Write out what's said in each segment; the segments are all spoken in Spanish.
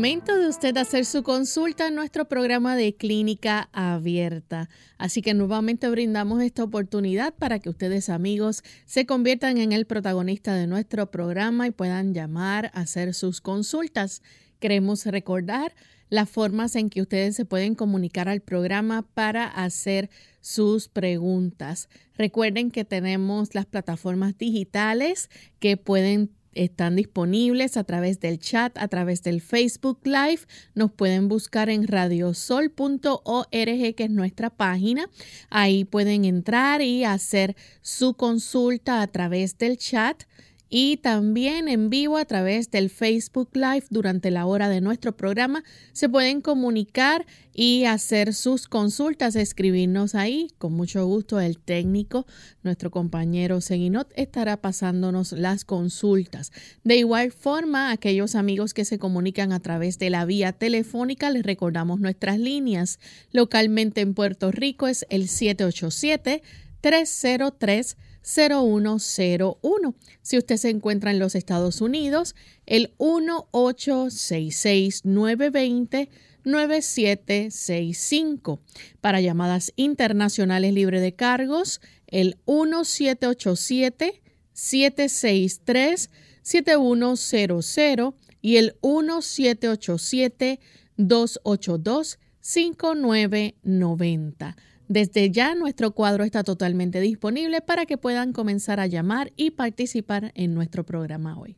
Momento de usted hacer su consulta en nuestro programa de clínica abierta. Así que nuevamente brindamos esta oportunidad para que ustedes amigos se conviertan en el protagonista de nuestro programa y puedan llamar a hacer sus consultas. Queremos recordar las formas en que ustedes se pueden comunicar al programa para hacer sus preguntas. Recuerden que tenemos las plataformas digitales que pueden están disponibles a través del chat, a través del Facebook Live. Nos pueden buscar en radiosol.org, que es nuestra página. Ahí pueden entrar y hacer su consulta a través del chat y también en vivo a través del Facebook Live durante la hora de nuestro programa. Se pueden comunicar y hacer sus consultas, escribirnos ahí. Con mucho gusto el técnico, nuestro compañero Seguinot, estará pasándonos las consultas. De igual forma, aquellos amigos que se comunican a través de la vía telefónica, les recordamos nuestras líneas. Localmente en Puerto Rico es el 787 303 0101. Si usted se encuentra en los Estados Unidos, el 1866-920-9765. Para llamadas internacionales libre de cargos, el 1787-763-7100 y el 1787-282-5990. Desde ya nuestro cuadro está totalmente disponible para que puedan comenzar a llamar y participar en nuestro programa hoy.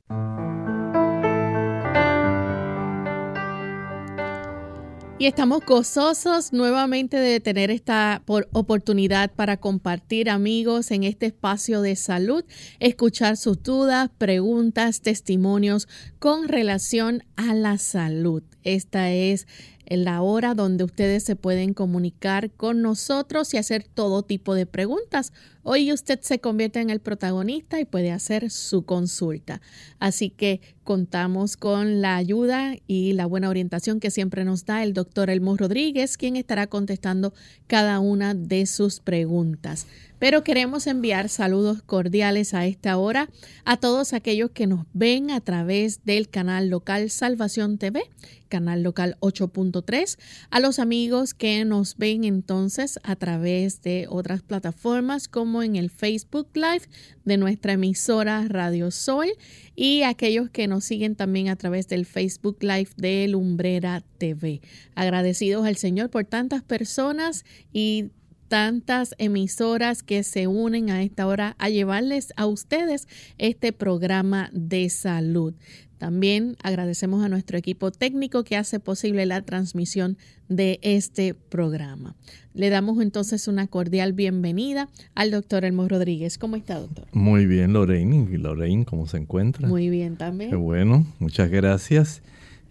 Y estamos gozosos nuevamente de tener esta oportunidad para compartir amigos en este espacio de salud, escuchar sus dudas, preguntas, testimonios con relación a la salud. Esta es en la hora donde ustedes se pueden comunicar con nosotros y hacer todo tipo de preguntas. Hoy usted se convierte en el protagonista y puede hacer su consulta. Así que contamos con la ayuda y la buena orientación que siempre nos da el doctor Elmo Rodríguez, quien estará contestando cada una de sus preguntas. Pero queremos enviar saludos cordiales a esta hora a todos aquellos que nos ven a través del canal local Salvación TV, canal local 8.3, a los amigos que nos ven entonces a través de otras plataformas como en el Facebook Live de nuestra emisora Radio Sol y aquellos que nos siguen también a través del Facebook Live de Lumbrera TV. Agradecidos al Señor por tantas personas y tantas emisoras que se unen a esta hora a llevarles a ustedes este programa de salud. También agradecemos a nuestro equipo técnico que hace posible la transmisión de este programa. Le damos entonces una cordial bienvenida al doctor Elmo Rodríguez. ¿Cómo está, doctor? Muy bien, Lorraine. ¿Y Lorraine cómo se encuentra? Muy bien también. Qué bueno, muchas gracias.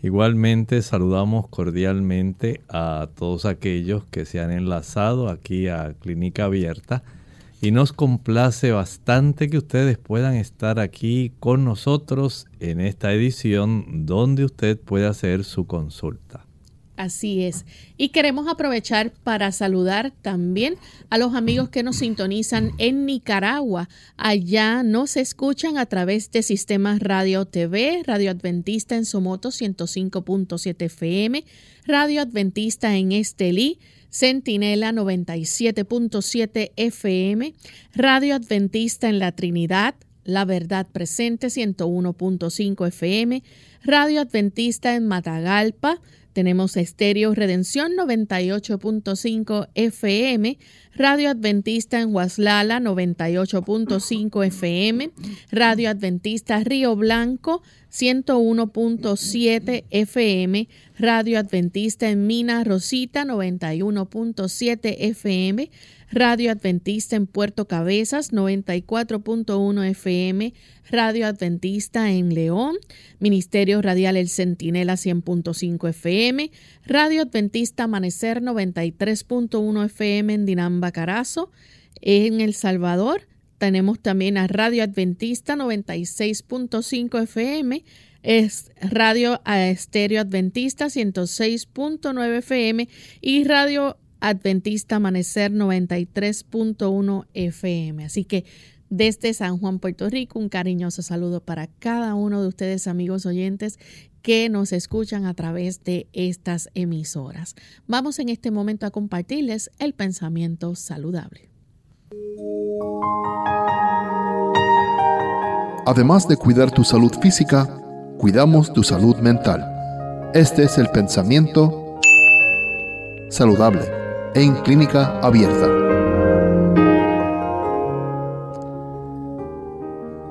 Igualmente saludamos cordialmente a todos aquellos que se han enlazado aquí a Clínica Abierta y nos complace bastante que ustedes puedan estar aquí con nosotros en esta edición donde usted puede hacer su consulta. Así es. Y queremos aprovechar para saludar también a los amigos que nos sintonizan en Nicaragua. Allá nos escuchan a través de sistemas Radio TV, Radio Adventista en Somoto 105.7 FM, Radio Adventista en Estelí, Centinela 97.7 FM, Radio Adventista en La Trinidad, La Verdad Presente 101.5 FM, Radio Adventista en Matagalpa, tenemos Estéreo Redención 98.5 FM, Radio Adventista en Huaslala 98.5 FM, Radio Adventista Río Blanco 101.7 FM, Radio Adventista en Mina Rosita 91.7 FM, Radio Adventista en Puerto Cabezas 94.1 FM, Radio Adventista en León, Ministerio Radial El Centinela 100.5 FM, Radio Adventista Amanecer 93.1 FM en Dinamba Carazo, en El Salvador. Tenemos también a Radio Adventista 96.5 FM, es Radio Estéreo Adventista 106.9 FM y Radio Adventista Amanecer 93.1 FM. Así que desde San Juan, Puerto Rico, un cariñoso saludo para cada uno de ustedes, amigos oyentes, que nos escuchan a través de estas emisoras. Vamos en este momento a compartirles el pensamiento saludable. Además de cuidar tu salud física, cuidamos tu salud mental. Este es el pensamiento saludable en clínica abierta.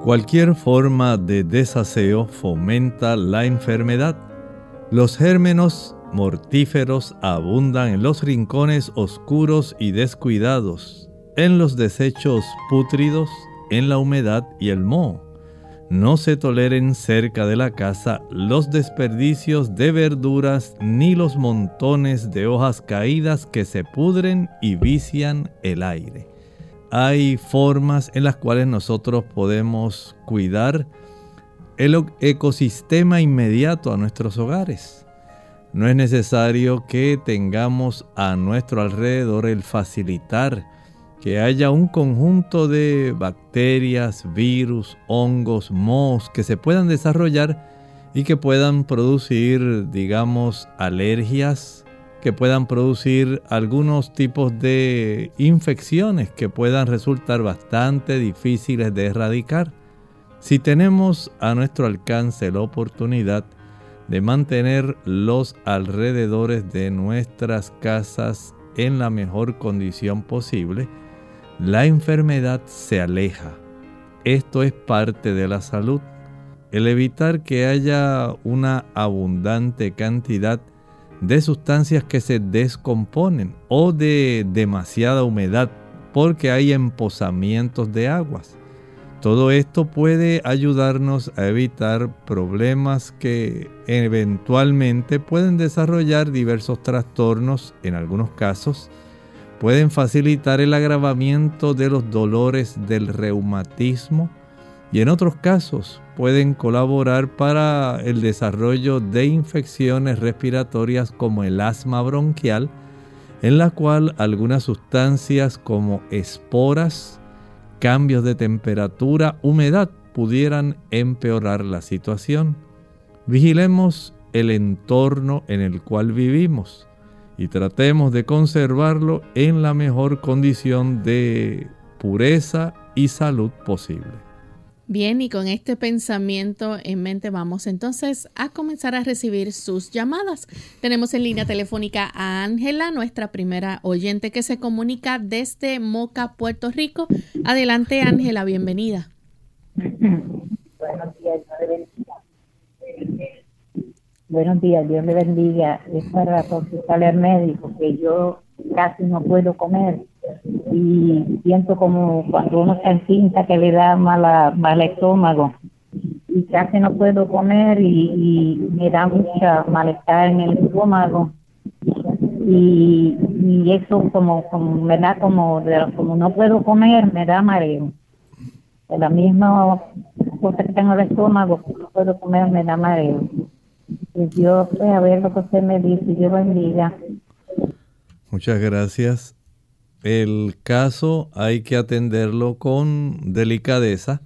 Cualquier forma de desaseo fomenta la enfermedad. Los gérmenos mortíferos abundan en los rincones oscuros y descuidados, en los desechos pútridos, en la humedad y el moho no se toleren cerca de la casa los desperdicios de verduras ni los montones de hojas caídas que se pudren y vician el aire. Hay formas en las cuales nosotros podemos cuidar el ecosistema inmediato a nuestros hogares. No es necesario que tengamos a nuestro alrededor el facilitar que haya un conjunto de bacterias, virus, hongos, mohos que se puedan desarrollar y que puedan producir, digamos, alergias, que puedan producir algunos tipos de infecciones que puedan resultar bastante difíciles de erradicar. Si tenemos a nuestro alcance la oportunidad de mantener los alrededores de nuestras casas en la mejor condición posible, la enfermedad se aleja. Esto es parte de la salud. El evitar que haya una abundante cantidad de sustancias que se descomponen o de demasiada humedad porque hay emposamientos de aguas. Todo esto puede ayudarnos a evitar problemas que eventualmente pueden desarrollar diversos trastornos en algunos casos pueden facilitar el agravamiento de los dolores del reumatismo y en otros casos pueden colaborar para el desarrollo de infecciones respiratorias como el asma bronquial, en la cual algunas sustancias como esporas, cambios de temperatura, humedad pudieran empeorar la situación. Vigilemos el entorno en el cual vivimos y tratemos de conservarlo en la mejor condición de pureza y salud posible. Bien, y con este pensamiento en mente vamos entonces a comenzar a recibir sus llamadas. Tenemos en línea telefónica a Ángela, nuestra primera oyente que se comunica desde Moca, Puerto Rico. Adelante, Ángela, bienvenida. Buenos días, Buenos días, Dios le bendiga. Es para consultarle al médico que yo casi no puedo comer. Y siento como cuando uno está en cinta que le da mala, mal estómago. Y casi no puedo comer y, me da mucha malestar en el estómago. Y, y eso como, como me da como como no puedo comer me da mareo. La misma cosa que tengo en el estómago no puedo comer me da mareo Dios, a ver lo que usted me dice, Dios bendiga. Muchas gracias. El caso hay que atenderlo con delicadeza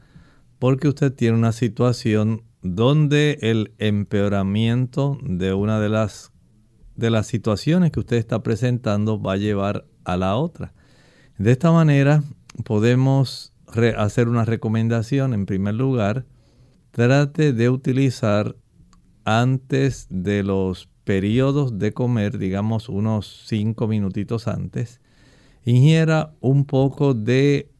porque usted tiene una situación donde el empeoramiento de una de las de las situaciones que usted está presentando va a llevar a la otra. De esta manera podemos hacer una recomendación. En primer lugar, trate de utilizar antes de los periodos de comer, digamos unos 5 minutitos antes, ingiera un poco de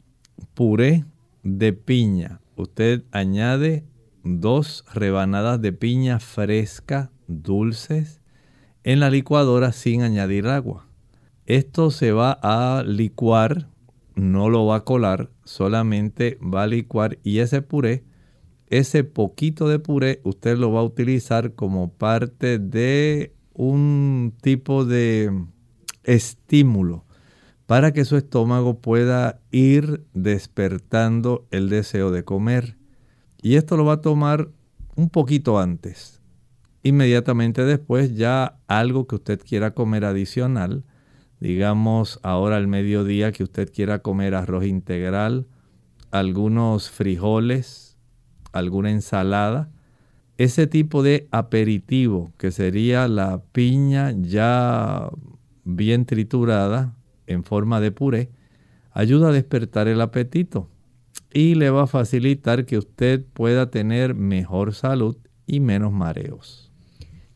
puré de piña. Usted añade dos rebanadas de piña fresca, dulces, en la licuadora sin añadir agua. Esto se va a licuar, no lo va a colar, solamente va a licuar y ese puré, ese poquito de puré, usted lo va a utilizar como parte de un tipo de estímulo para que su estómago pueda ir despertando el deseo de comer. Y esto lo va a tomar un poquito antes. Inmediatamente después ya algo que usted quiera comer adicional, digamos ahora al mediodía que usted quiera comer arroz integral, algunos frijoles, alguna ensalada, ese tipo de aperitivo que sería la piña ya bien triturada en forma de puré, ayuda a despertar el apetito y le va a facilitar que usted pueda tener mejor salud y menos mareos.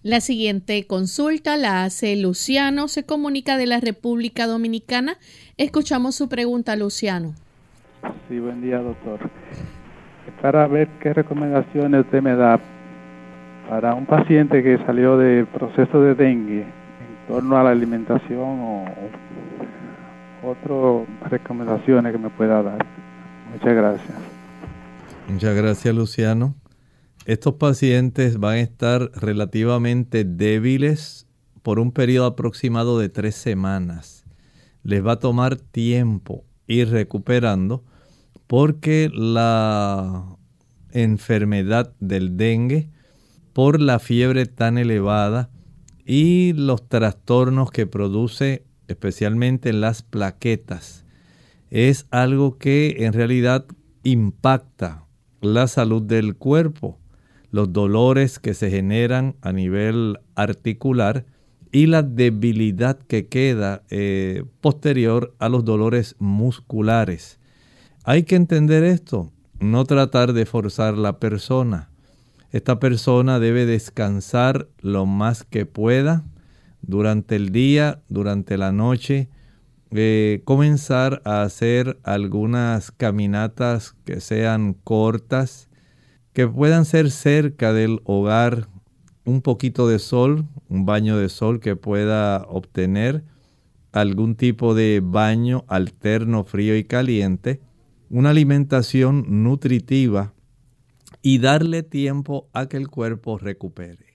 La siguiente consulta la hace Luciano, se comunica de la República Dominicana. Escuchamos su pregunta, Luciano. Sí, buen día, doctor. Para ver qué recomendaciones usted me da para un paciente que salió del proceso de dengue en torno a la alimentación o otras recomendaciones que me pueda dar. Muchas gracias. Muchas gracias, Luciano. Estos pacientes van a estar relativamente débiles por un periodo aproximado de tres semanas. Les va a tomar tiempo ir recuperando porque la enfermedad del dengue, por la fiebre tan elevada y los trastornos que produce especialmente en las plaquetas, es algo que en realidad impacta la salud del cuerpo los dolores que se generan a nivel articular y la debilidad que queda eh, posterior a los dolores musculares. Hay que entender esto, no tratar de forzar la persona. Esta persona debe descansar lo más que pueda durante el día, durante la noche, eh, comenzar a hacer algunas caminatas que sean cortas, que puedan ser cerca del hogar un poquito de sol, un baño de sol que pueda obtener, algún tipo de baño alterno frío y caliente, una alimentación nutritiva y darle tiempo a que el cuerpo recupere.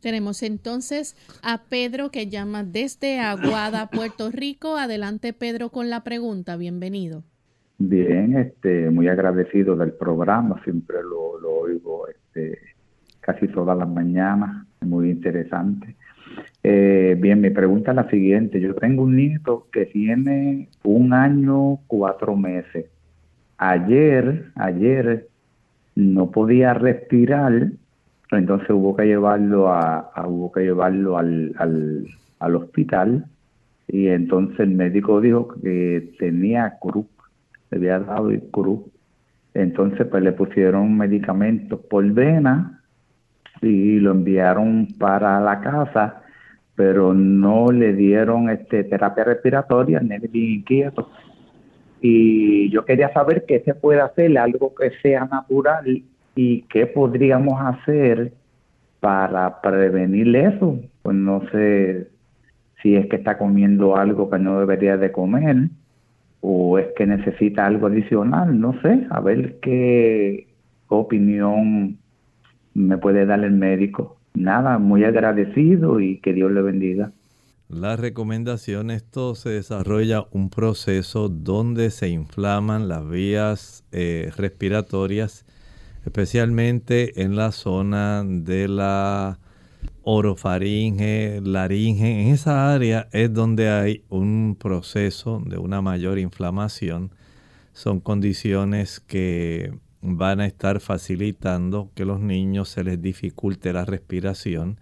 Tenemos entonces a Pedro que llama desde Aguada, Puerto Rico. Adelante Pedro con la pregunta. Bienvenido. Bien, este, muy agradecido del programa, siempre lo, lo oigo este, casi todas las mañanas, muy interesante. Eh, bien, mi pregunta es la siguiente. Yo tengo un nieto que tiene un año, cuatro meses. Ayer, ayer no podía respirar, entonces hubo que llevarlo a, hubo que llevarlo al, al, al hospital y entonces el médico dijo que tenía cruz le había dado cruz. Entonces, pues le pusieron medicamentos por vena y lo enviaron para la casa, pero no le dieron este terapia respiratoria, ni inquieto. Y yo quería saber qué se puede hacer, algo que sea natural y qué podríamos hacer para prevenir eso. Pues no sé si es que está comiendo algo que no debería de comer o es que necesita algo adicional, no sé, a ver qué opinión me puede dar el médico. Nada, muy agradecido y que Dios le bendiga. La recomendación, esto se desarrolla un proceso donde se inflaman las vías eh, respiratorias, especialmente en la zona de la orofaringe, laringe, en esa área es donde hay un proceso de una mayor inflamación. Son condiciones que van a estar facilitando que los niños se les dificulte la respiración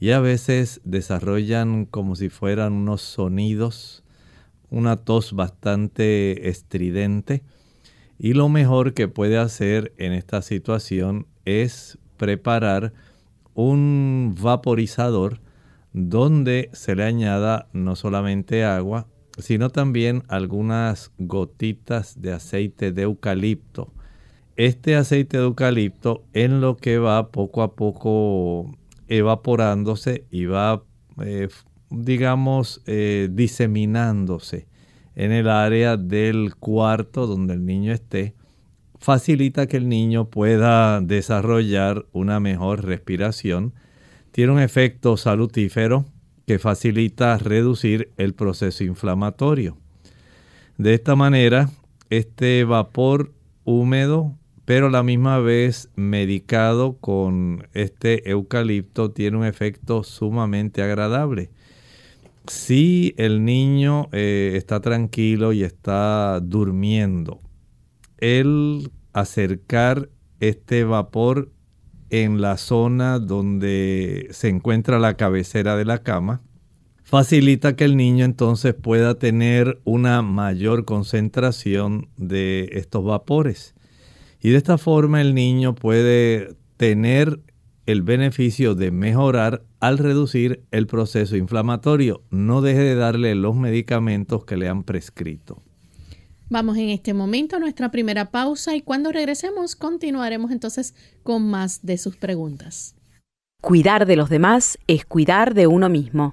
y a veces desarrollan como si fueran unos sonidos, una tos bastante estridente. Y lo mejor que puede hacer en esta situación es preparar un vaporizador donde se le añada no solamente agua, sino también algunas gotitas de aceite de eucalipto. Este aceite de eucalipto en lo que va poco a poco evaporándose y va eh, digamos, eh, diseminándose en el área del cuarto donde el niño esté, facilita que el niño pueda desarrollar una mejor respiración. Tiene un efecto salutífero que facilita reducir el proceso inflamatorio. De esta manera, este vapor húmedo, pero la misma vez medicado con este eucalipto, tiene un efecto sumamente agradable. Si el niño eh, está tranquilo y está durmiendo, el acercar este vapor en la zona donde se encuentra la cabecera de la cama, facilita que el niño entonces pueda tener una mayor concentración de estos vapores. Y de esta forma el niño puede tener el beneficio de mejorar al reducir el proceso inflamatorio. No deje de darle los medicamentos que le han prescrito. Vamos en este momento a nuestra primera pausa y cuando regresemos continuaremos entonces con más de sus preguntas. Cuidar de los demás es cuidar de uno mismo.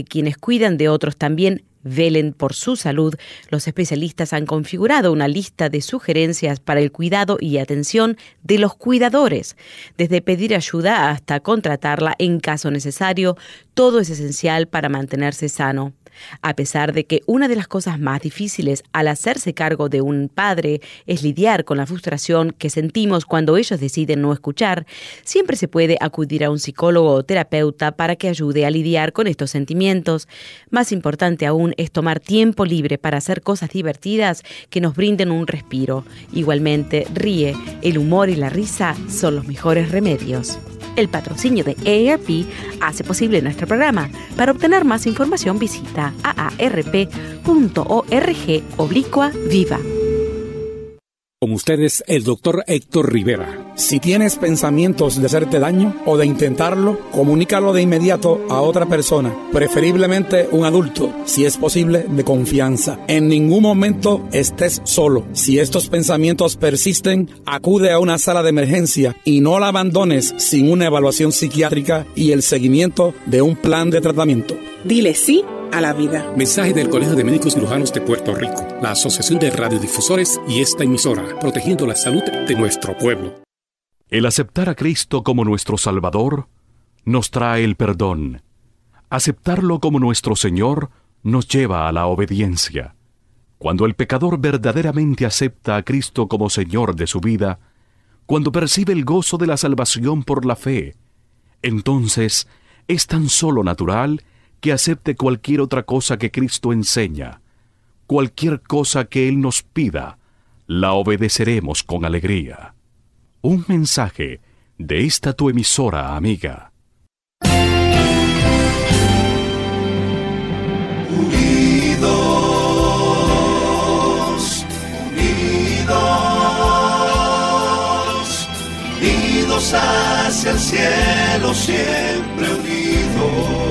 quienes cuidan de otros también velen por su salud, los especialistas han configurado una lista de sugerencias para el cuidado y atención de los cuidadores. Desde pedir ayuda hasta contratarla en caso necesario, todo es esencial para mantenerse sano. A pesar de que una de las cosas más difíciles al hacerse cargo de un padre es lidiar con la frustración que sentimos cuando ellos deciden no escuchar, siempre se puede acudir a un psicólogo o terapeuta para que ayude a lidiar con estos sentimientos. Más importante aún es tomar tiempo libre para hacer cosas divertidas que nos brinden un respiro. Igualmente, ríe, el humor y la risa son los mejores remedios. El patrocinio de AARP hace posible nuestro programa. Para obtener más información visita aarp.org oblicua viva. Con ustedes, el doctor Héctor Rivera. Si tienes pensamientos de hacerte daño o de intentarlo, comunícalo de inmediato a otra persona, preferiblemente un adulto, si es posible, de confianza. En ningún momento estés solo. Si estos pensamientos persisten, acude a una sala de emergencia y no la abandones sin una evaluación psiquiátrica y el seguimiento de un plan de tratamiento. Dile sí a la vida. Mensaje del Colegio de Médicos Cirujanos de Puerto Rico, la Asociación de Radiodifusores y esta emisora, protegiendo la salud de nuestro pueblo. El aceptar a Cristo como nuestro Salvador nos trae el perdón. Aceptarlo como nuestro Señor nos lleva a la obediencia. Cuando el pecador verdaderamente acepta a Cristo como Señor de su vida, cuando percibe el gozo de la salvación por la fe, entonces es tan solo natural que acepte cualquier otra cosa que Cristo enseña, cualquier cosa que Él nos pida, la obedeceremos con alegría. Un mensaje de esta tu emisora amiga. Unidos, unidos, unidos hacia el cielo, siempre unidos.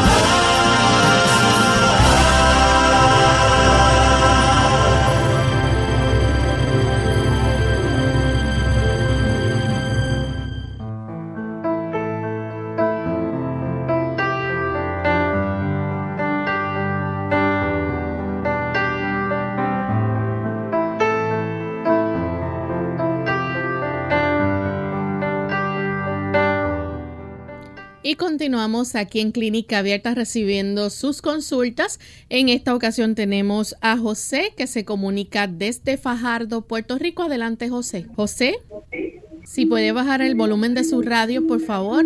Y continuamos aquí en Clínica Abierta recibiendo sus consultas. En esta ocasión tenemos a José que se comunica desde Fajardo, Puerto Rico. Adelante, José. José, si puede bajar el volumen de su radio, por favor.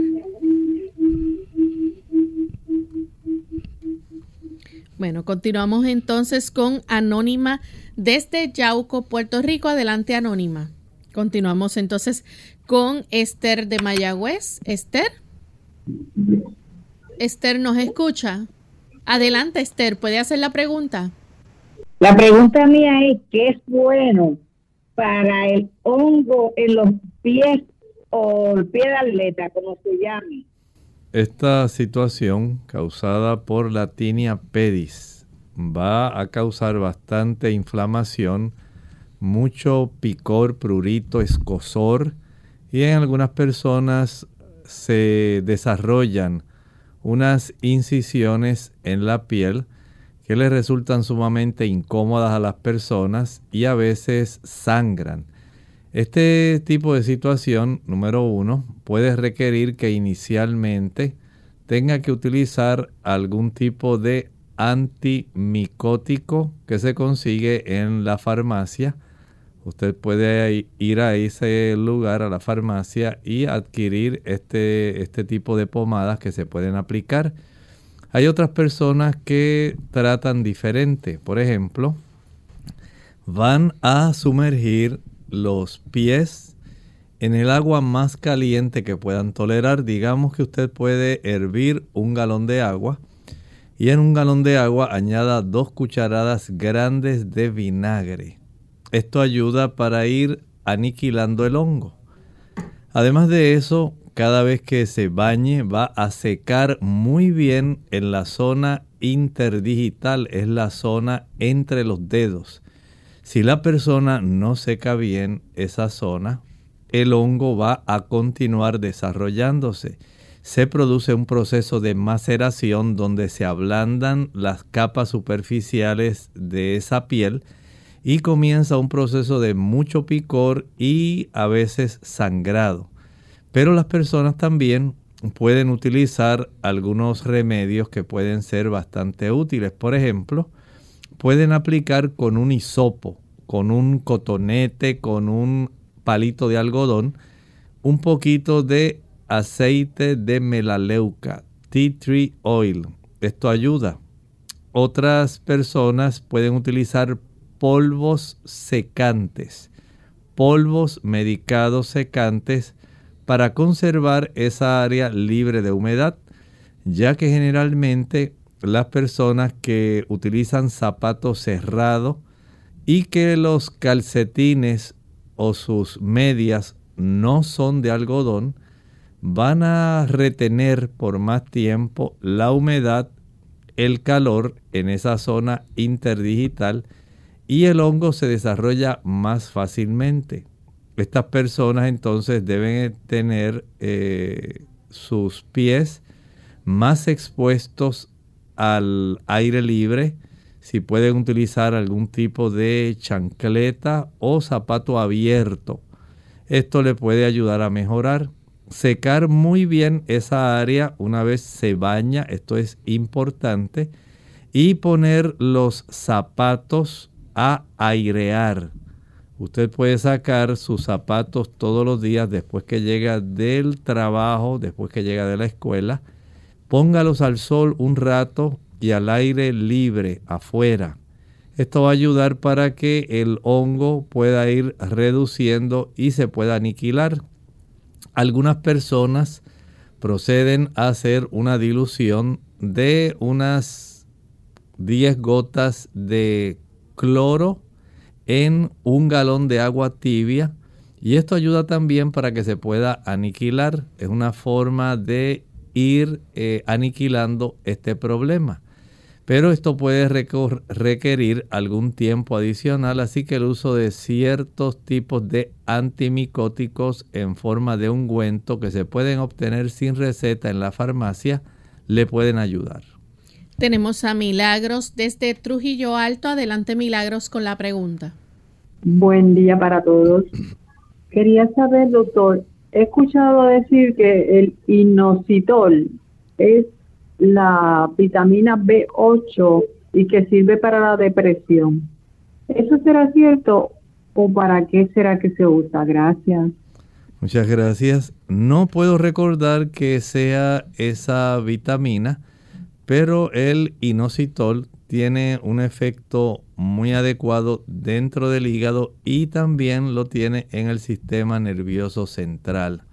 Bueno, continuamos entonces con Anónima desde Yauco, Puerto Rico. Adelante, Anónima. Continuamos entonces con Esther de Mayagüez. Esther. Esther nos escucha. Adelante, Esther, ¿puede hacer la pregunta? La pregunta mía es, ¿qué es bueno para el hongo en los pies o el pie de atleta, como se llame? Esta situación causada por la tinea pedis va a causar bastante inflamación, mucho picor, prurito, escosor y en algunas personas se desarrollan unas incisiones en la piel que les resultan sumamente incómodas a las personas y a veces sangran. Este tipo de situación, número uno, puede requerir que inicialmente tenga que utilizar algún tipo de antimicótico que se consigue en la farmacia Usted puede ir a ese lugar, a la farmacia, y adquirir este, este tipo de pomadas que se pueden aplicar. Hay otras personas que tratan diferente. Por ejemplo, van a sumergir los pies en el agua más caliente que puedan tolerar. Digamos que usted puede hervir un galón de agua y en un galón de agua añada dos cucharadas grandes de vinagre. Esto ayuda para ir aniquilando el hongo. Además de eso, cada vez que se bañe va a secar muy bien en la zona interdigital, es la zona entre los dedos. Si la persona no seca bien esa zona, el hongo va a continuar desarrollándose. Se produce un proceso de maceración donde se ablandan las capas superficiales de esa piel y comienza un proceso de mucho picor y a veces sangrado. Pero las personas también pueden utilizar algunos remedios que pueden ser bastante útiles. Por ejemplo, pueden aplicar con un hisopo, con un cotonete, con un palito de algodón, un poquito de aceite de melaleuca, tea tree oil. Esto ayuda. Otras personas pueden utilizar polvos secantes, polvos medicados secantes para conservar esa área libre de humedad, ya que generalmente las personas que utilizan zapatos cerrados y que los calcetines o sus medias no son de algodón, van a retener por más tiempo la humedad, el calor en esa zona interdigital y el hongo se desarrolla más fácilmente. Estas personas entonces deben tener eh, sus pies más expuestos al aire libre, si pueden utilizar algún tipo de chancleta o zapato abierto. Esto le puede ayudar a mejorar. Secar muy bien esa área una vez se baña, esto es importante. Y poner los zapatos a airear. Usted puede sacar sus zapatos todos los días después que llega del trabajo, después que llega de la escuela. Póngalos al sol un rato y al aire libre afuera. Esto va a ayudar para que el hongo pueda ir reduciendo y se pueda aniquilar. Algunas personas proceden a hacer una dilución de unas 10 gotas de cloro en un galón de agua tibia y esto ayuda también para que se pueda aniquilar. Es una forma de ir eh, aniquilando este problema. Pero esto puede requerir algún tiempo adicional, así que el uso de ciertos tipos de antimicóticos en forma de ungüento que se pueden obtener sin receta en la farmacia le pueden ayudar. Tenemos a Milagros desde Trujillo Alto. Adelante, Milagros, con la pregunta. Buen día para todos. Quería saber, doctor, he escuchado decir que el inositol es la vitamina B8 y que sirve para la depresión. ¿Eso será cierto o para qué será que se usa? Gracias. Muchas gracias. No puedo recordar que sea esa vitamina, pero el inositol tiene un efecto muy adecuado dentro del hígado y también lo tiene en el sistema nervioso central.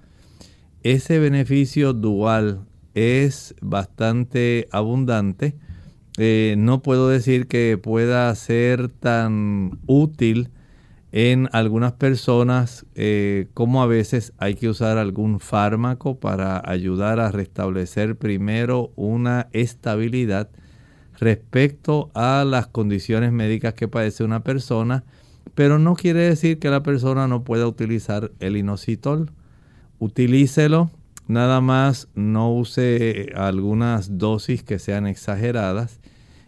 Ese beneficio dual es bastante abundante. Eh, no puedo decir que pueda ser tan útil en algunas personas eh, como a veces hay que usar algún fármaco para ayudar a restablecer primero una estabilidad respecto a las condiciones médicas que padece una persona, pero no quiere decir que la persona no pueda utilizar el inositol. Utilícelo, nada más no use algunas dosis que sean exageradas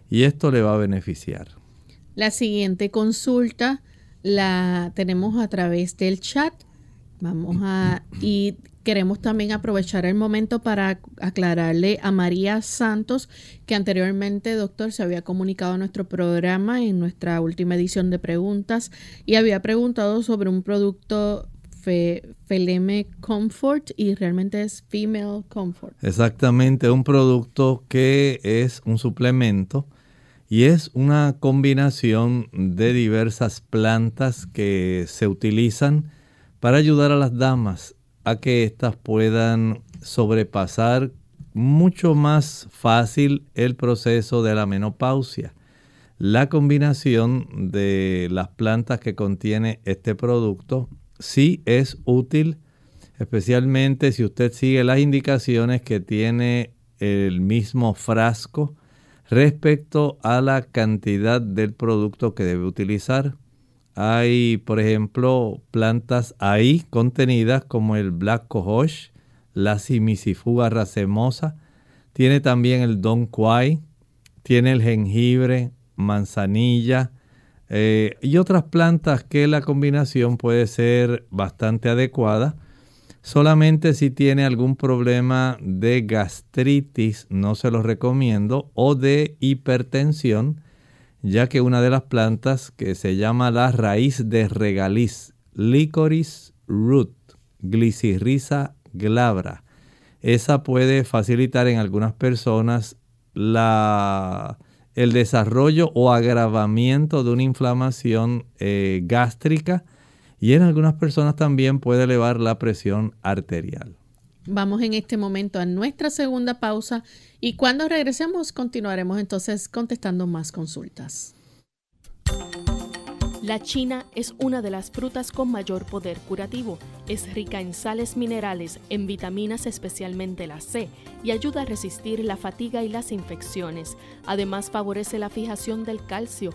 y esto le va a beneficiar. La siguiente consulta la tenemos a través del chat. Vamos a y queremos también aprovechar el momento para aclararle a María Santos que anteriormente, doctor, se había comunicado a nuestro programa en nuestra última edición de preguntas y había preguntado sobre un producto Feleme Comfort y realmente es Female Comfort. Exactamente, un producto que es un suplemento y es una combinación de diversas plantas que se utilizan para ayudar a las damas a que éstas puedan sobrepasar mucho más fácil el proceso de la menopausia. La combinación de las plantas que contiene este producto sí es útil, especialmente si usted sigue las indicaciones que tiene el mismo frasco respecto a la cantidad del producto que debe utilizar. Hay, por ejemplo, plantas ahí contenidas como el Black Cohosh, la Simisifuga racemosa, tiene también el Don Quai, tiene el jengibre, manzanilla eh, y otras plantas que la combinación puede ser bastante adecuada. Solamente si tiene algún problema de gastritis, no se los recomiendo, o de hipertensión, ya que una de las plantas que se llama la raíz de regaliz, licorice root, glicirriza glabra, esa puede facilitar en algunas personas la, el desarrollo o agravamiento de una inflamación eh, gástrica y en algunas personas también puede elevar la presión arterial. Vamos en este momento a nuestra segunda pausa y cuando regresemos continuaremos entonces contestando más consultas. La china es una de las frutas con mayor poder curativo. Es rica en sales minerales, en vitaminas especialmente la C, y ayuda a resistir la fatiga y las infecciones. Además favorece la fijación del calcio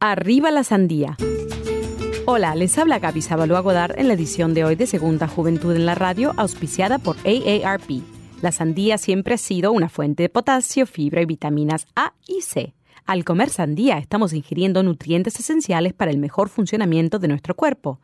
Arriba la sandía. Hola, les habla Gaby Sabalua Godard en la edición de hoy de Segunda Juventud en la Radio, auspiciada por AARP. La sandía siempre ha sido una fuente de potasio, fibra y vitaminas A y C. Al comer sandía estamos ingiriendo nutrientes esenciales para el mejor funcionamiento de nuestro cuerpo.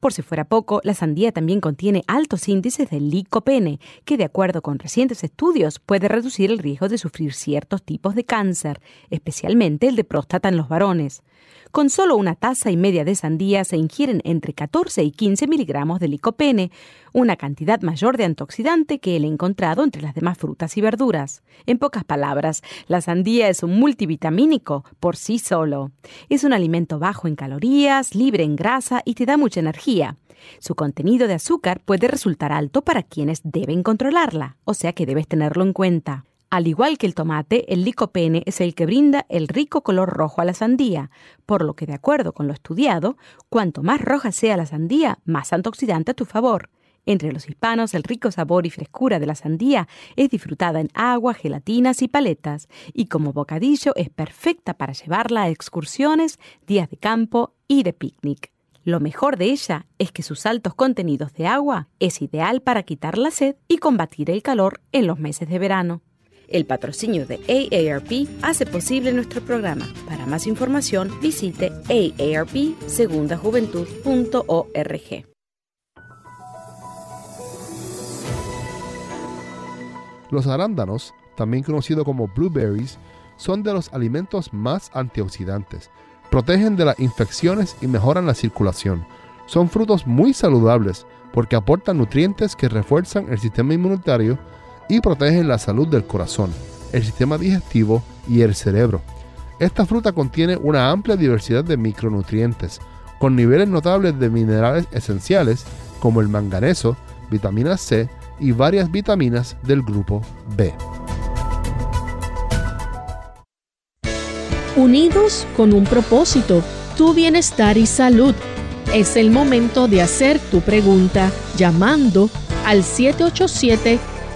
Por si fuera poco, la sandía también contiene altos índices de licopene, que de acuerdo con recientes estudios puede reducir el riesgo de sufrir ciertos tipos de cáncer, especialmente el de próstata en los varones. Con solo una taza y media de sandía se ingieren entre 14 y 15 miligramos de licopene, una cantidad mayor de antioxidante que el encontrado entre las demás frutas y verduras. En pocas palabras, la sandía es un multivitamínico por sí solo. Es un alimento bajo en calorías, libre en grasa y te da mucha energía. Su contenido de azúcar puede resultar alto para quienes deben controlarla, o sea que debes tenerlo en cuenta. Al igual que el tomate, el licopene es el que brinda el rico color rojo a la sandía, por lo que de acuerdo con lo estudiado, cuanto más roja sea la sandía, más antioxidante a tu favor. Entre los hispanos, el rico sabor y frescura de la sandía es disfrutada en agua, gelatinas y paletas, y como bocadillo es perfecta para llevarla a excursiones, días de campo y de picnic. Lo mejor de ella es que sus altos contenidos de agua es ideal para quitar la sed y combatir el calor en los meses de verano. El patrocinio de AARP hace posible nuestro programa. Para más información visite aarpsegundajuventud.org. Los arándanos, también conocidos como blueberries, son de los alimentos más antioxidantes protegen de las infecciones y mejoran la circulación. Son frutos muy saludables porque aportan nutrientes que refuerzan el sistema inmunitario y protegen la salud del corazón, el sistema digestivo y el cerebro. Esta fruta contiene una amplia diversidad de micronutrientes, con niveles notables de minerales esenciales como el manganeso, vitamina C y varias vitaminas del grupo B. unidos con un propósito, tu bienestar y salud. Es el momento de hacer tu pregunta llamando al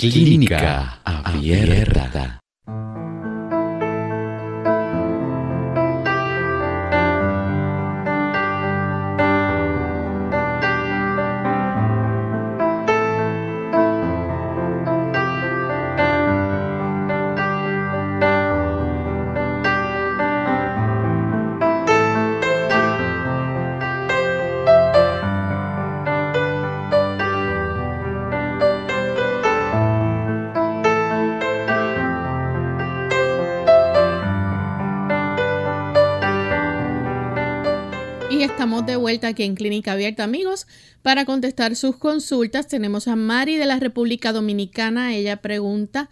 Clínica Abierta. Vuelta aquí en Clínica Abierta, amigos. Para contestar sus consultas tenemos a Mari de la República Dominicana. Ella pregunta,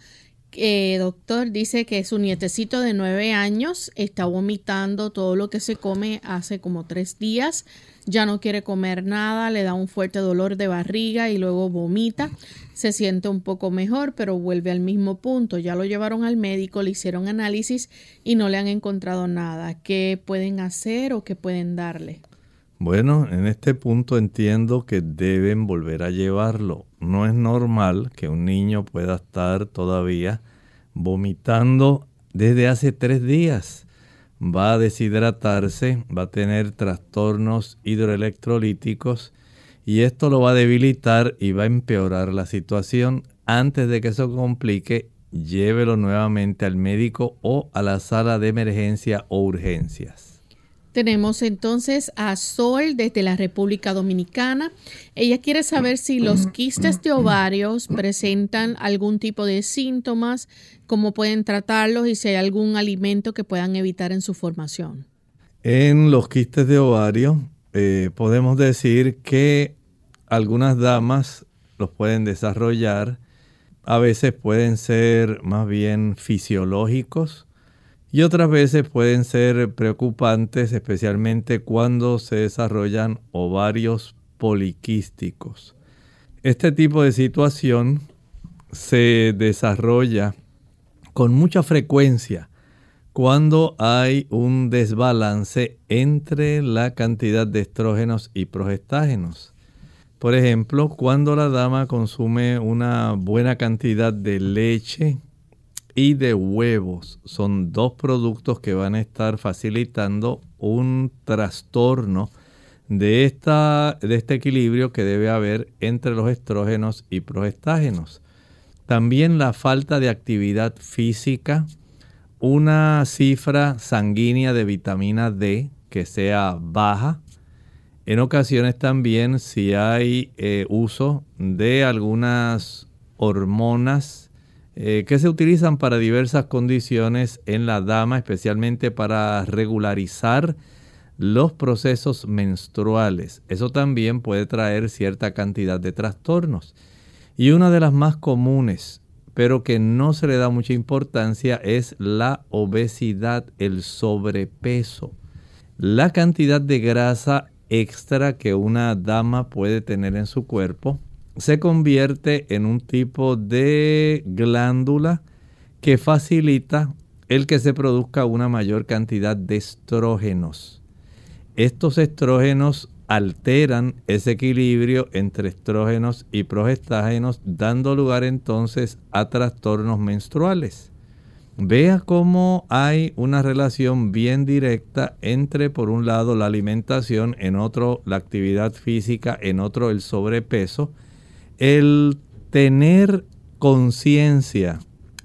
eh, doctor, dice que su nietecito de nueve años está vomitando todo lo que se come hace como tres días. Ya no quiere comer nada, le da un fuerte dolor de barriga y luego vomita. Se siente un poco mejor, pero vuelve al mismo punto. Ya lo llevaron al médico, le hicieron análisis y no le han encontrado nada. ¿Qué pueden hacer o qué pueden darle? Bueno, en este punto entiendo que deben volver a llevarlo. No es normal que un niño pueda estar todavía vomitando desde hace tres días. Va a deshidratarse, va a tener trastornos hidroelectrolíticos y esto lo va a debilitar y va a empeorar la situación. Antes de que eso complique, llévelo nuevamente al médico o a la sala de emergencia o urgencias. Tenemos entonces a Sol desde la República Dominicana. Ella quiere saber si los quistes de ovarios presentan algún tipo de síntomas, cómo pueden tratarlos y si hay algún alimento que puedan evitar en su formación. En los quistes de ovario eh, podemos decir que algunas damas los pueden desarrollar, a veces pueden ser más bien fisiológicos, y otras veces pueden ser preocupantes, especialmente cuando se desarrollan ovarios poliquísticos. Este tipo de situación se desarrolla con mucha frecuencia cuando hay un desbalance entre la cantidad de estrógenos y progestágenos. Por ejemplo, cuando la dama consume una buena cantidad de leche, y de huevos son dos productos que van a estar facilitando un trastorno de, esta, de este equilibrio que debe haber entre los estrógenos y progestágenos. También la falta de actividad física, una cifra sanguínea de vitamina D que sea baja. En ocasiones también si hay eh, uso de algunas hormonas eh, que se utilizan para diversas condiciones en la dama, especialmente para regularizar los procesos menstruales. Eso también puede traer cierta cantidad de trastornos. Y una de las más comunes, pero que no se le da mucha importancia, es la obesidad, el sobrepeso. La cantidad de grasa extra que una dama puede tener en su cuerpo se convierte en un tipo de glándula que facilita el que se produzca una mayor cantidad de estrógenos. Estos estrógenos alteran ese equilibrio entre estrógenos y progestágenos, dando lugar entonces a trastornos menstruales. Vea cómo hay una relación bien directa entre, por un lado, la alimentación, en otro, la actividad física, en otro, el sobrepeso. El tener conciencia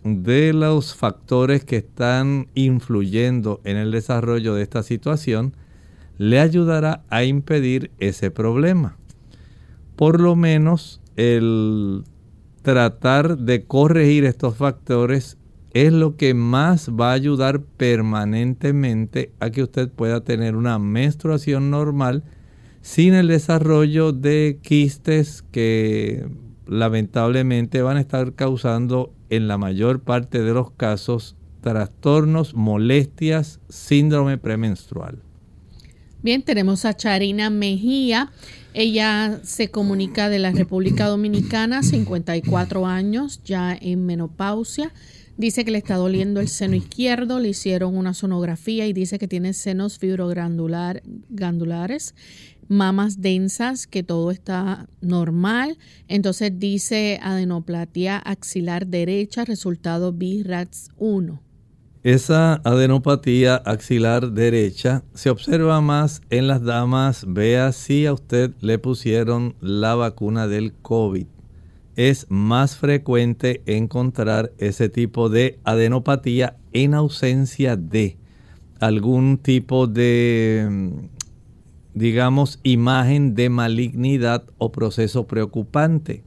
de los factores que están influyendo en el desarrollo de esta situación le ayudará a impedir ese problema. Por lo menos el tratar de corregir estos factores es lo que más va a ayudar permanentemente a que usted pueda tener una menstruación normal sin el desarrollo de quistes que lamentablemente van a estar causando en la mayor parte de los casos trastornos, molestias, síndrome premenstrual. Bien, tenemos a Charina Mejía. Ella se comunica de la República Dominicana, 54 años, ya en menopausia. Dice que le está doliendo el seno izquierdo, le hicieron una sonografía y dice que tiene senos fibroglandulares, mamas densas, que todo está normal. Entonces dice adenoplatía axilar derecha, resultado BRATS 1. Esa adenopatía axilar derecha se observa más en las damas. Vea si a usted le pusieron la vacuna del COVID es más frecuente encontrar ese tipo de adenopatía en ausencia de algún tipo de, digamos, imagen de malignidad o proceso preocupante.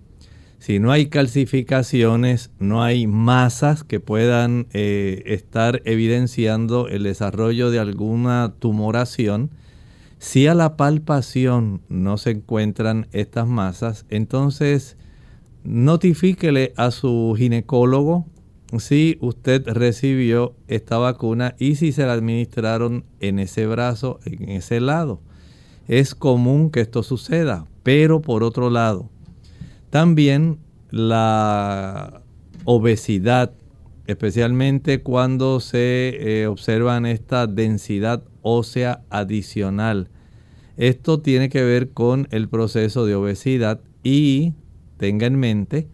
Si no hay calcificaciones, no hay masas que puedan eh, estar evidenciando el desarrollo de alguna tumoración, si a la palpación no se encuentran estas masas, entonces notifíquele a su ginecólogo si usted recibió esta vacuna y si se la administraron en ese brazo, en ese lado. Es común que esto suceda, pero por otro lado, también la obesidad, especialmente cuando se eh, observan esta densidad ósea adicional. Esto tiene que ver con el proceso de obesidad y tenga en mente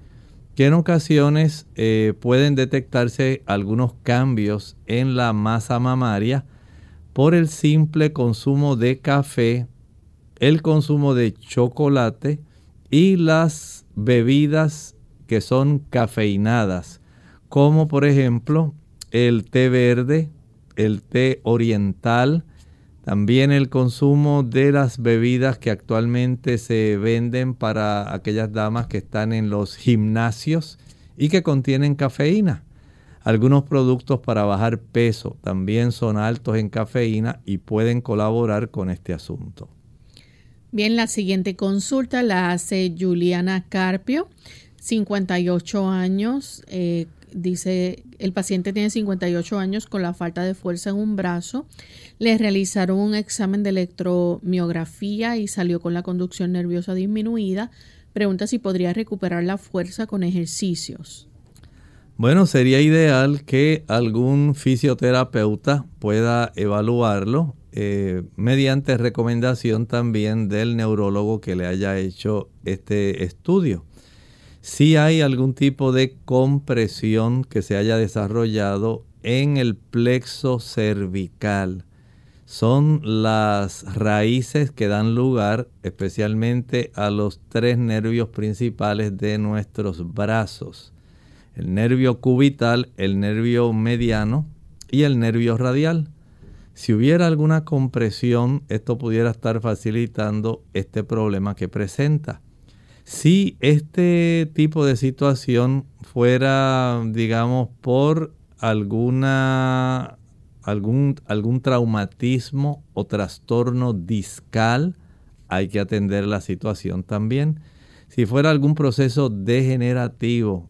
que en ocasiones eh, pueden detectarse algunos cambios en la masa mamaria por el simple consumo de café, el consumo de chocolate y las bebidas que son cafeinadas, como por ejemplo el té verde, el té oriental, también el consumo de las bebidas que actualmente se venden para aquellas damas que están en los gimnasios y que contienen cafeína. Algunos productos para bajar peso también son altos en cafeína y pueden colaborar con este asunto. Bien, la siguiente consulta la hace Juliana Carpio, 58 años, eh, dice, el paciente tiene 58 años con la falta de fuerza en un brazo. Le realizaron un examen de electromiografía y salió con la conducción nerviosa disminuida. Pregunta si podría recuperar la fuerza con ejercicios. Bueno, sería ideal que algún fisioterapeuta pueda evaluarlo eh, mediante recomendación también del neurólogo que le haya hecho este estudio si hay algún tipo de compresión que se haya desarrollado en el plexo cervical. Son las raíces que dan lugar especialmente a los tres nervios principales de nuestros brazos. El nervio cubital, el nervio mediano y el nervio radial. Si hubiera alguna compresión, esto pudiera estar facilitando este problema que presenta. Si este tipo de situación fuera, digamos, por alguna algún, algún traumatismo o trastorno discal, hay que atender la situación también. Si fuera algún proceso degenerativo,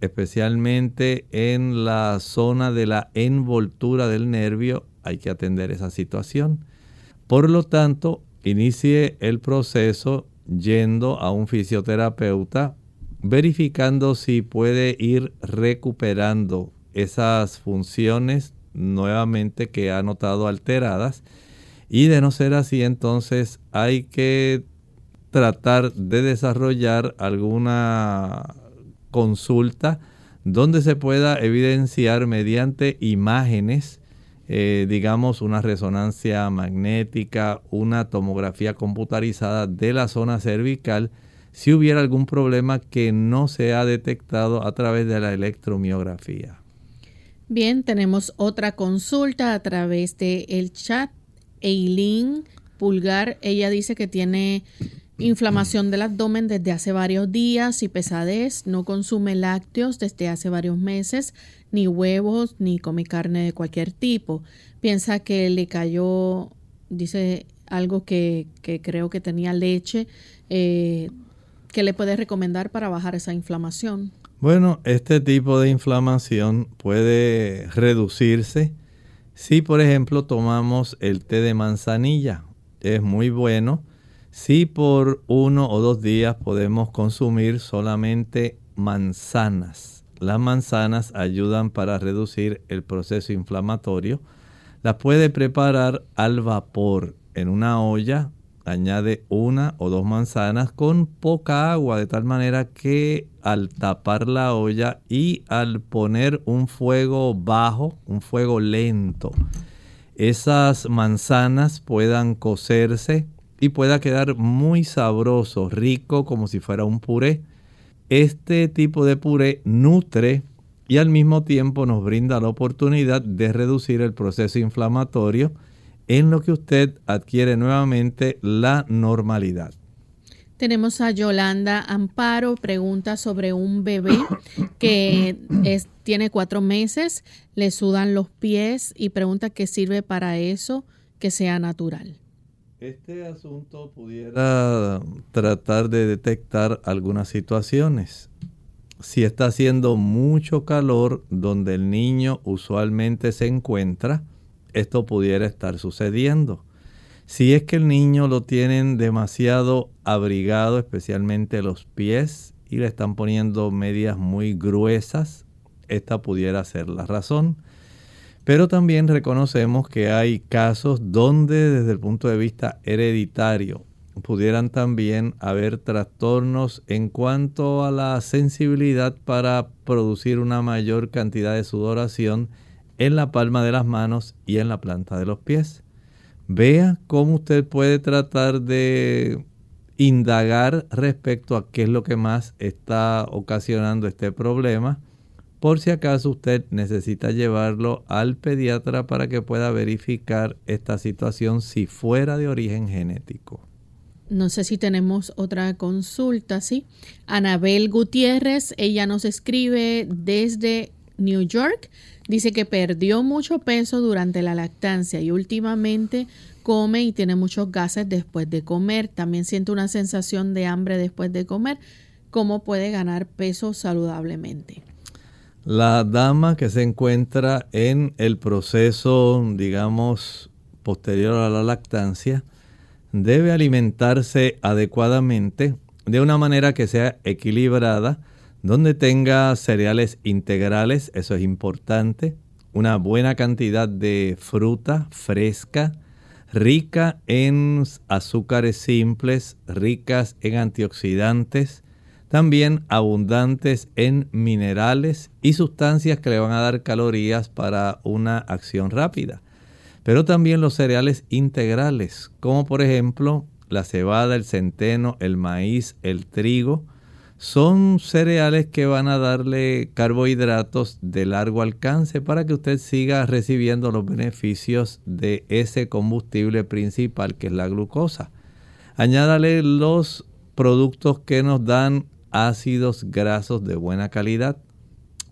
especialmente en la zona de la envoltura del nervio, hay que atender esa situación. Por lo tanto, inicie el proceso yendo a un fisioterapeuta, verificando si puede ir recuperando esas funciones nuevamente que ha notado alteradas. Y de no ser así, entonces hay que tratar de desarrollar alguna consulta donde se pueda evidenciar mediante imágenes, eh, digamos una resonancia magnética, una tomografía computarizada de la zona cervical, si hubiera algún problema que no se ha detectado a través de la electromiografía. Bien, tenemos otra consulta a través del el chat. Eileen Pulgar, ella dice que tiene inflamación del abdomen desde hace varios días y pesadez, no consume lácteos desde hace varios meses, ni huevos, ni come carne de cualquier tipo. Piensa que le cayó, dice algo que, creo que tenía leche. Eh, ¿Qué le puede recomendar para bajar esa inflamación? Bueno, este tipo de inflamación puede reducirse si, por ejemplo, tomamos el té de manzanilla. Es muy bueno si por uno o dos días podemos consumir solamente manzanas. Las manzanas ayudan para reducir el proceso inflamatorio. Las puede preparar al vapor en una olla. Añade una o dos manzanas con poca agua, de tal manera que al tapar la olla y al poner un fuego bajo, un fuego lento, esas manzanas puedan cocerse y pueda quedar muy sabroso, rico, como si fuera un puré. Este tipo de puré nutre y al mismo tiempo nos brinda la oportunidad de reducir el proceso inflamatorio en lo que usted adquiere nuevamente la normalidad. Tenemos a Yolanda Amparo, pregunta sobre un bebé que tiene cuatro meses, le sudan los pies y pregunta qué sirve para eso, que sea natural. Este asunto pudiera tratar de detectar algunas situaciones. Si está haciendo mucho calor donde el niño usualmente se encuentra, esto pudiera estar sucediendo. Si es que el niño lo tienen demasiado abrigado, especialmente los pies, y le están poniendo medias muy gruesas, esta pudiera ser la razón. Pero también reconocemos que hay casos donde desde el punto de vista hereditario pudieran también haber trastornos en cuanto a la sensibilidad para producir una mayor cantidad de sudoración en la palma de las manos y en la planta de los pies. Vea cómo usted puede tratar de indagar respecto a qué es lo que más está ocasionando este problema por si acaso usted necesita llevarlo al pediatra para que pueda verificar esta situación si fuera de origen genético. No sé si tenemos otra consulta, ¿sí? Anabel Gutiérrez, ella nos escribe desde New York. Dice que perdió mucho peso durante la lactancia y últimamente come y tiene muchos gases después de comer. También siente una sensación de hambre después de comer. ¿Cómo puede ganar peso saludablemente? La dama que se encuentra en el proceso, digamos, posterior a la lactancia, debe alimentarse adecuadamente de una manera que sea equilibrada, donde tenga cereales integrales, eso es importante, una buena cantidad de fruta fresca, rica en azúcares simples, ricas en antioxidantes, también abundantes en minerales y sustancias que le van a dar calorías para una acción rápida. Pero también los cereales integrales, como por ejemplo la cebada, el centeno, el maíz, el trigo, son cereales que van a darle carbohidratos de largo alcance para que usted siga recibiendo los beneficios de ese combustible principal que es la glucosa. Añádale los productos que nos dan ácidos grasos de buena calidad.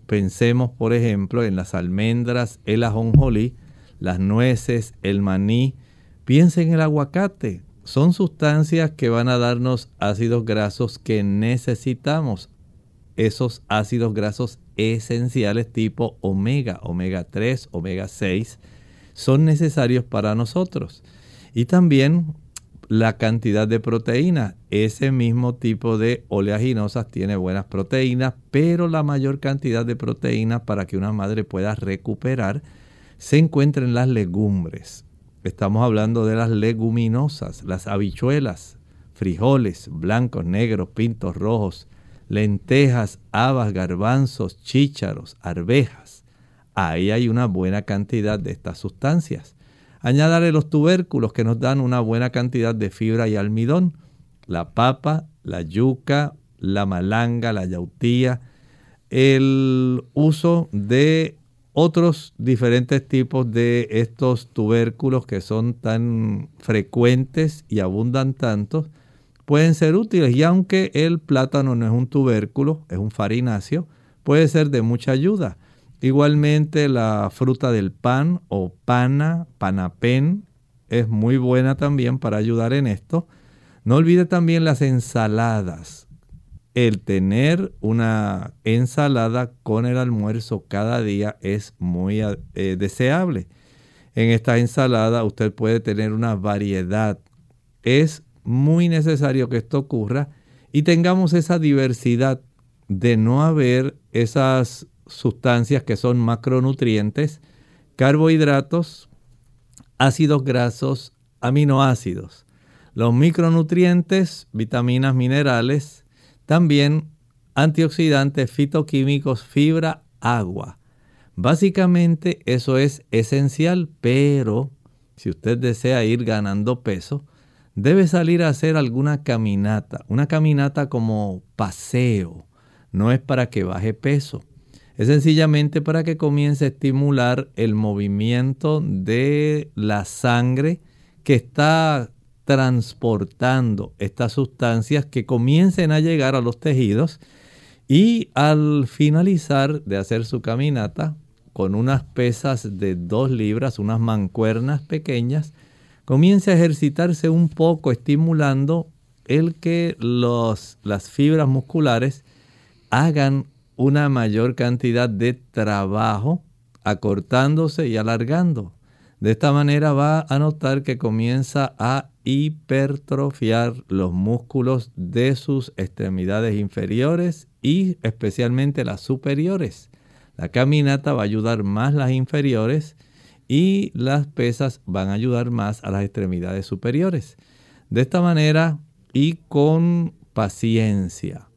Pensemos, por ejemplo, en las almendras, el ajonjolí, las nueces, el maní. Piensen en el aguacate. Son sustancias que van a darnos ácidos grasos que necesitamos. Esos ácidos grasos esenciales tipo omega, omega 3, omega 6, son necesarios para nosotros. Y también la cantidad de proteínas. Ese mismo tipo de oleaginosas tiene buenas proteínas, pero la mayor cantidad de proteínas para que una madre pueda recuperar se encuentra en las legumbres. Estamos hablando de las leguminosas, las habichuelas, frijoles, blancos, negros, pintos, rojos, lentejas, habas, garbanzos, chícharos, arvejas. Ahí hay una buena cantidad de estas sustancias. Añádale los tubérculos que nos dan una buena cantidad de fibra y almidón. La papa, la yuca, la malanga, la yautía. El uso de otros diferentes tipos de estos tubérculos que son tan frecuentes y abundan tanto pueden ser útiles. Y aunque el plátano no es un tubérculo, es un farináceo, puede ser de mucha ayuda. Igualmente la fruta del pan o pana, panapén, es muy buena también para ayudar en esto. No olvide también las ensaladas. El tener una ensalada con el almuerzo cada día es muy eh, deseable. En esta ensalada usted puede tener una variedad. Es muy necesario que esto ocurra y tengamos esa diversidad de no haber esas sustancias que son macronutrientes, carbohidratos, ácidos grasos, aminoácidos. Los micronutrientes, vitaminas, minerales, también antioxidantes, fitoquímicos, fibra, agua. Básicamente eso es esencial, pero si usted desea ir ganando peso, debe salir a hacer alguna caminata, una caminata como paseo. No es para que baje peso, es sencillamente para que comience a estimular el movimiento de la sangre que está transportando estas sustancias que comiencen a llegar a los tejidos y al finalizar de hacer su caminata con unas pesas de dos libras, unas mancuernas pequeñas, comience a ejercitarse un poco estimulando el que los, las fibras musculares hagan una mayor cantidad de trabajo acortándose y alargando. De esta manera va a notar que comienza a hipertrofiar los músculos de sus extremidades inferiores y especialmente las superiores. La caminata va a ayudar más las inferiores y las pesas van a ayudar más a las extremidades superiores. De esta manera y con paciencia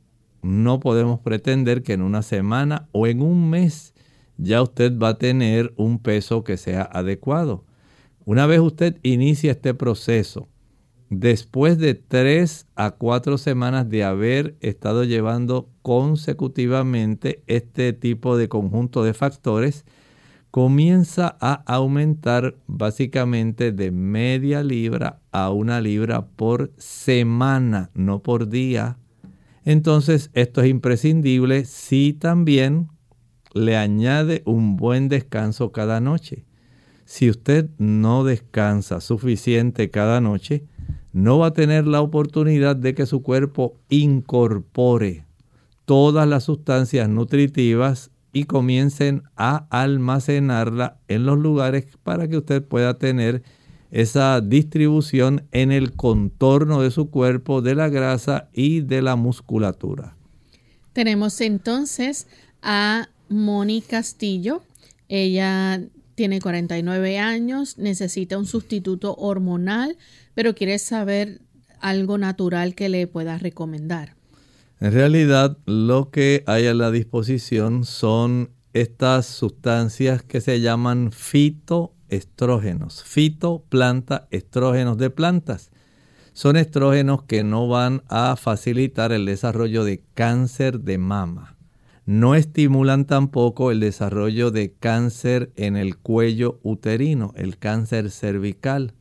no podemos pretender que en una semana o en un mes ya usted va a tener un peso que sea adecuado. Una vez usted inicia este proceso, después de tres a cuatro semanas de haber estado llevando consecutivamente este tipo de conjunto de factores, comienza a aumentar básicamente de media libra a una libra por semana, no por día, entonces, esto es imprescindible si también le añade un buen descanso cada noche. Si usted no descansa suficiente cada noche, no va a tener la oportunidad de que su cuerpo incorpore todas las sustancias nutritivas y comiencen a almacenarla en los lugares para que usted pueda tener esa distribución en el contorno de su cuerpo de la grasa y de la musculatura. Tenemos entonces a Moni Castillo. Ella tiene 49 años, necesita un sustituto hormonal, pero quiere saber algo natural que le pueda recomendar. En realidad, lo que hay a la disposición son estas sustancias que se llaman fito estrógenos, fitoplanta, estrógenos de plantas. Son estrógenos que no van a facilitar el desarrollo de cáncer de mama. No estimulan tampoco el desarrollo de cáncer en el cuello uterino, el cáncer cervical.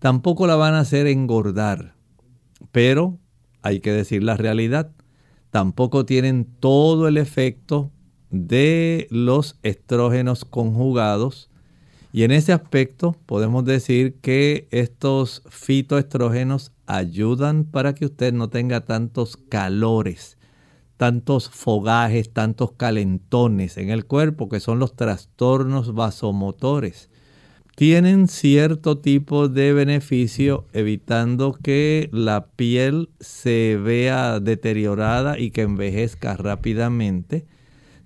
Tampoco la van a hacer engordar. Pero hay que decir la realidad. Tampoco tienen todo el efecto de los estrógenos conjugados Y en ese aspecto podemos decir que estos fitoestrógenos ayudan para que usted no tenga tantos calores, tantos fogajes, tantos calentones en el cuerpo, que son los trastornos vasomotores. Tienen cierto tipo de beneficio evitando que la piel se vea deteriorada y que envejezca rápidamente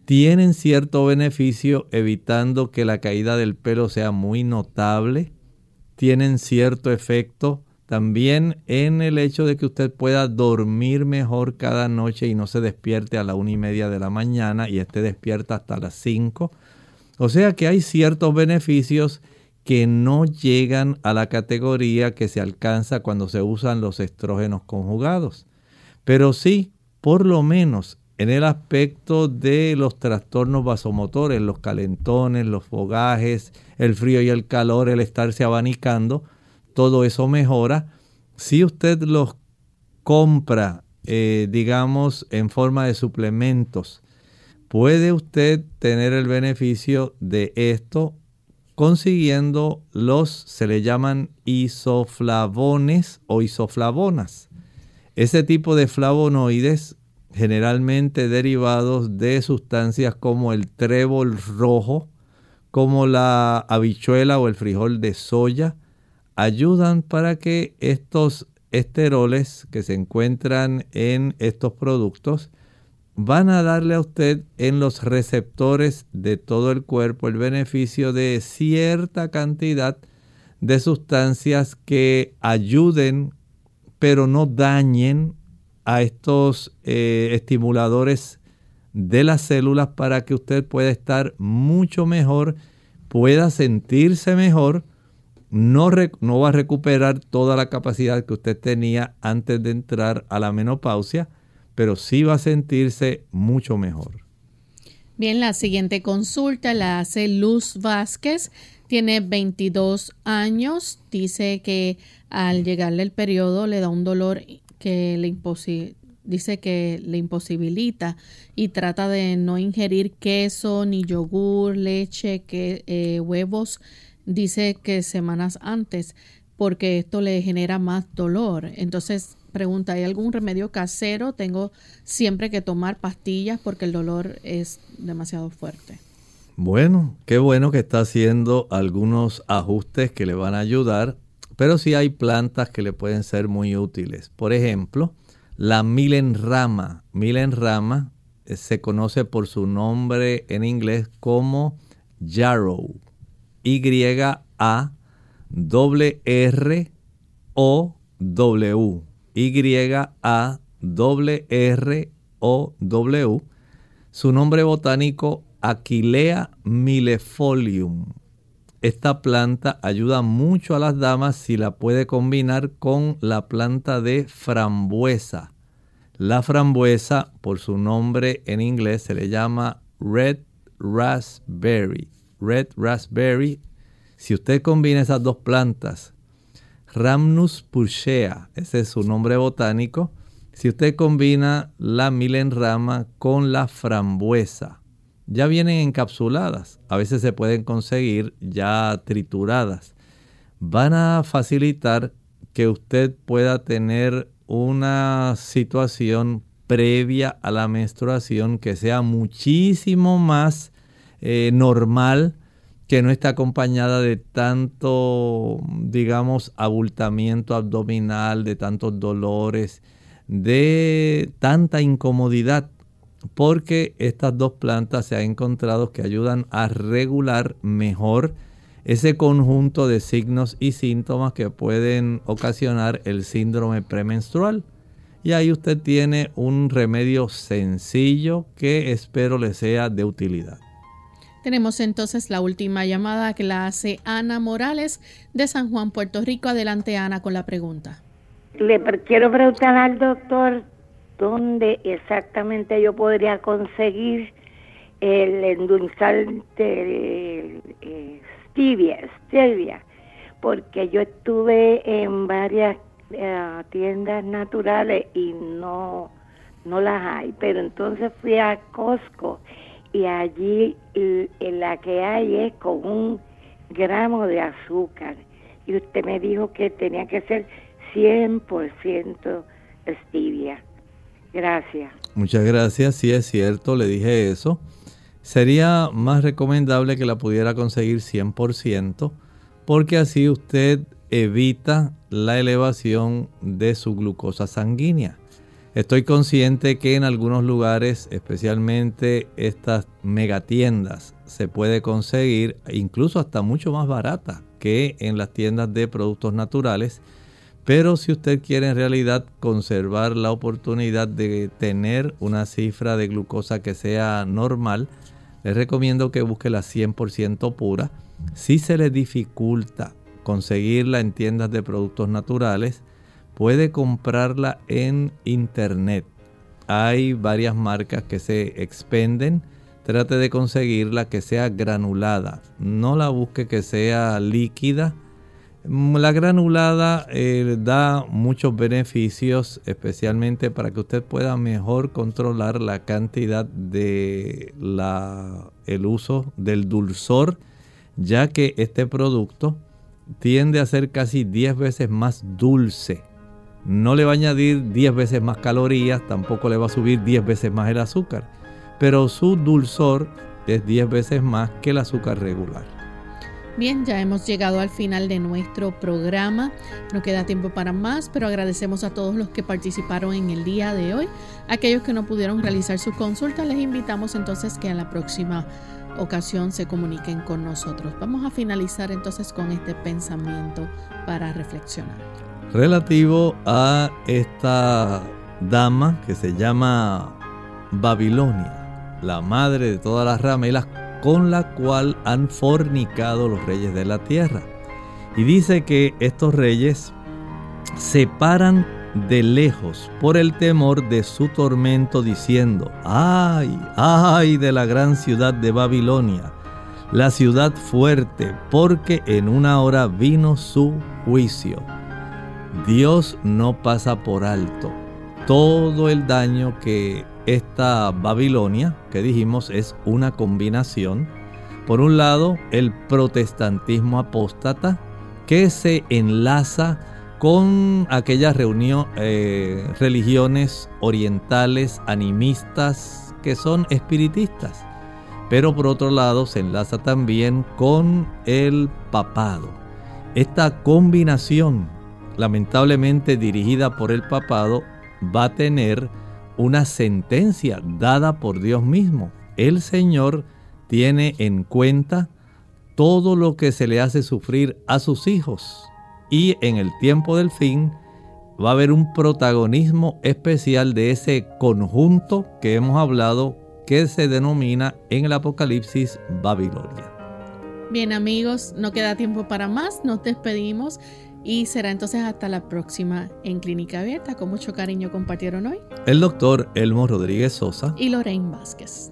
tienen cierto beneficio evitando que la caída del pelo sea muy notable, tienen cierto efecto también en el hecho de que usted pueda dormir mejor cada noche y no se despierte a la una y media de la mañana y esté despierta hasta las cinco. O sea que hay ciertos beneficios que no llegan a la categoría que se alcanza cuando se usan los estrógenos conjugados. Pero sí, por lo menos en el aspecto de los trastornos vasomotores, los calentones, los fogajes, el frío y el calor, el estarse abanicando, todo eso mejora. Si usted los compra, eh, digamos, en forma de suplementos, puede usted tener el beneficio de esto consiguiendo los, se le llaman isoflavones o isoflavonas. Ese tipo de flavonoides generalmente derivados de sustancias como el trébol rojo, como la habichuela o el frijol de soya, ayudan para que estos esteroles que se encuentran en estos productos van a darle a usted en los receptores de todo el cuerpo el beneficio de cierta cantidad de sustancias que ayuden pero no dañen a estos eh, estimuladores de las células para que usted pueda estar mucho mejor, pueda sentirse mejor, no, no va a recuperar toda la capacidad que usted tenía antes de entrar a la menopausia, pero sí va a sentirse mucho mejor. Bien, la siguiente consulta la hace Luz Vázquez, tiene 22 años, dice que al llegarle el periodo le da un dolor que le dice que le imposibilita y trata de no ingerir queso, ni yogur, leche, que, eh, huevos, dice que semanas antes, porque esto le genera más dolor. Entonces pregunta, ¿hay algún remedio casero? Tengo siempre que tomar pastillas porque el dolor es demasiado fuerte. Bueno, qué bueno que está haciendo algunos ajustes que le van a ayudar pero sí hay plantas que le pueden ser muy útiles. Por ejemplo, la milenrama. Milenrama eh, se conoce por su nombre en inglés como yarrow. Y-A R O W. Y-A R O W. Su nombre botánico Aquilea millefolium esta planta ayuda mucho a las damas si la puede combinar con la planta de frambuesa. La frambuesa, por su nombre en inglés, se le llama red raspberry. Red raspberry. Si usted combina esas dos plantas, Rhamnus purshea, ese es su nombre botánico. Si usted combina la milenrama con la frambuesa, ya vienen encapsuladas, a veces se pueden conseguir ya trituradas. Van a facilitar que usted pueda tener una situación previa a la menstruación que sea muchísimo más eh, normal, que no esté acompañada de tanto, digamos, abultamiento abdominal, de tantos dolores, de tanta incomodidad porque estas dos plantas se ha encontrado que ayudan a regular mejor ese conjunto de signos y síntomas que pueden ocasionar el síndrome premenstrual. Y ahí usted tiene un remedio sencillo que espero le sea de utilidad. Tenemos entonces la última llamada que la hace Ana Morales de San Juan, Puerto Rico. Adelante Ana con la pregunta. Le quiero preguntar al doctor dónde exactamente yo podría conseguir el endulzante eh, stevia, stevia, porque yo estuve en varias eh, tiendas naturales y no no las hay, pero entonces fui a Costco y allí la que hay es con un gramos de azúcar y usted me dijo que tenía que ser 100% stevia. Gracias. Muchas gracias, sí es cierto, le dije eso. Sería más recomendable que la pudiera conseguir 100% porque así usted evita la elevación de su glucosa sanguínea. Estoy consciente que en algunos lugares, especialmente estas megatiendas, se puede conseguir incluso hasta mucho más barata que en las tiendas de productos naturales. Pero si usted quiere en realidad conservar la oportunidad de tener una cifra de glucosa que sea normal, les recomiendo que busque la 100% pura. Si se le dificulta conseguirla en tiendas de productos naturales, puede comprarla en internet. Hay varias marcas que se expenden. Trate de conseguirla que sea granulada. No la busque que sea líquida. La granulada eh, da muchos beneficios, especialmente para que usted pueda mejor controlar la cantidad de el uso del dulzor, ya que este producto tiende a ser casi 10 veces más dulce no le va a añadir 10 veces más calorías, tampoco le va a subir 10 veces más el azúcar, pero su dulzor es 10 veces más que el azúcar regular. Bien, ya hemos llegado al final de nuestro programa. No queda tiempo para más, pero agradecemos a todos los que participaron en el día de hoy. Aquellos que no pudieron realizar su consulta, les invitamos entonces que a la próxima ocasión se comuniquen con nosotros. Vamos a finalizar entonces con este pensamiento para reflexionar relativo a esta dama que se llama Babilonia, la madre de todas las ramelas con la cual han fornicado los reyes de la tierra. Y dice que estos reyes se paran de lejos por el temor de su tormento diciendo, ay, ay de la gran ciudad de Babilonia, la ciudad fuerte, porque en una hora vino su juicio. Dios no pasa por alto todo el daño que esta Babilonia, que dijimos es una combinación, por un lado el protestantismo apóstata, que se enlaza con aquellas reunión, eh, religiones orientales animistas que son espiritistas, pero por otro lado se enlaza también con el papado. Esta combinación lamentablemente dirigida por el papado, va a tener una sentencia dada por Dios mismo. El Señor tiene en cuenta todo lo que se le hace sufrir a sus hijos. Y en el tiempo del fin va a haber un protagonismo especial de ese conjunto que hemos hablado que se denomina en el Apocalipsis Babilonia. Bien amigos, no queda tiempo para más, nos despedimos y será entonces hasta la próxima en Clínica Abierta. Con mucho cariño compartieron hoy el doctor Elmo Rodríguez Sosa y Lorraine Vázquez.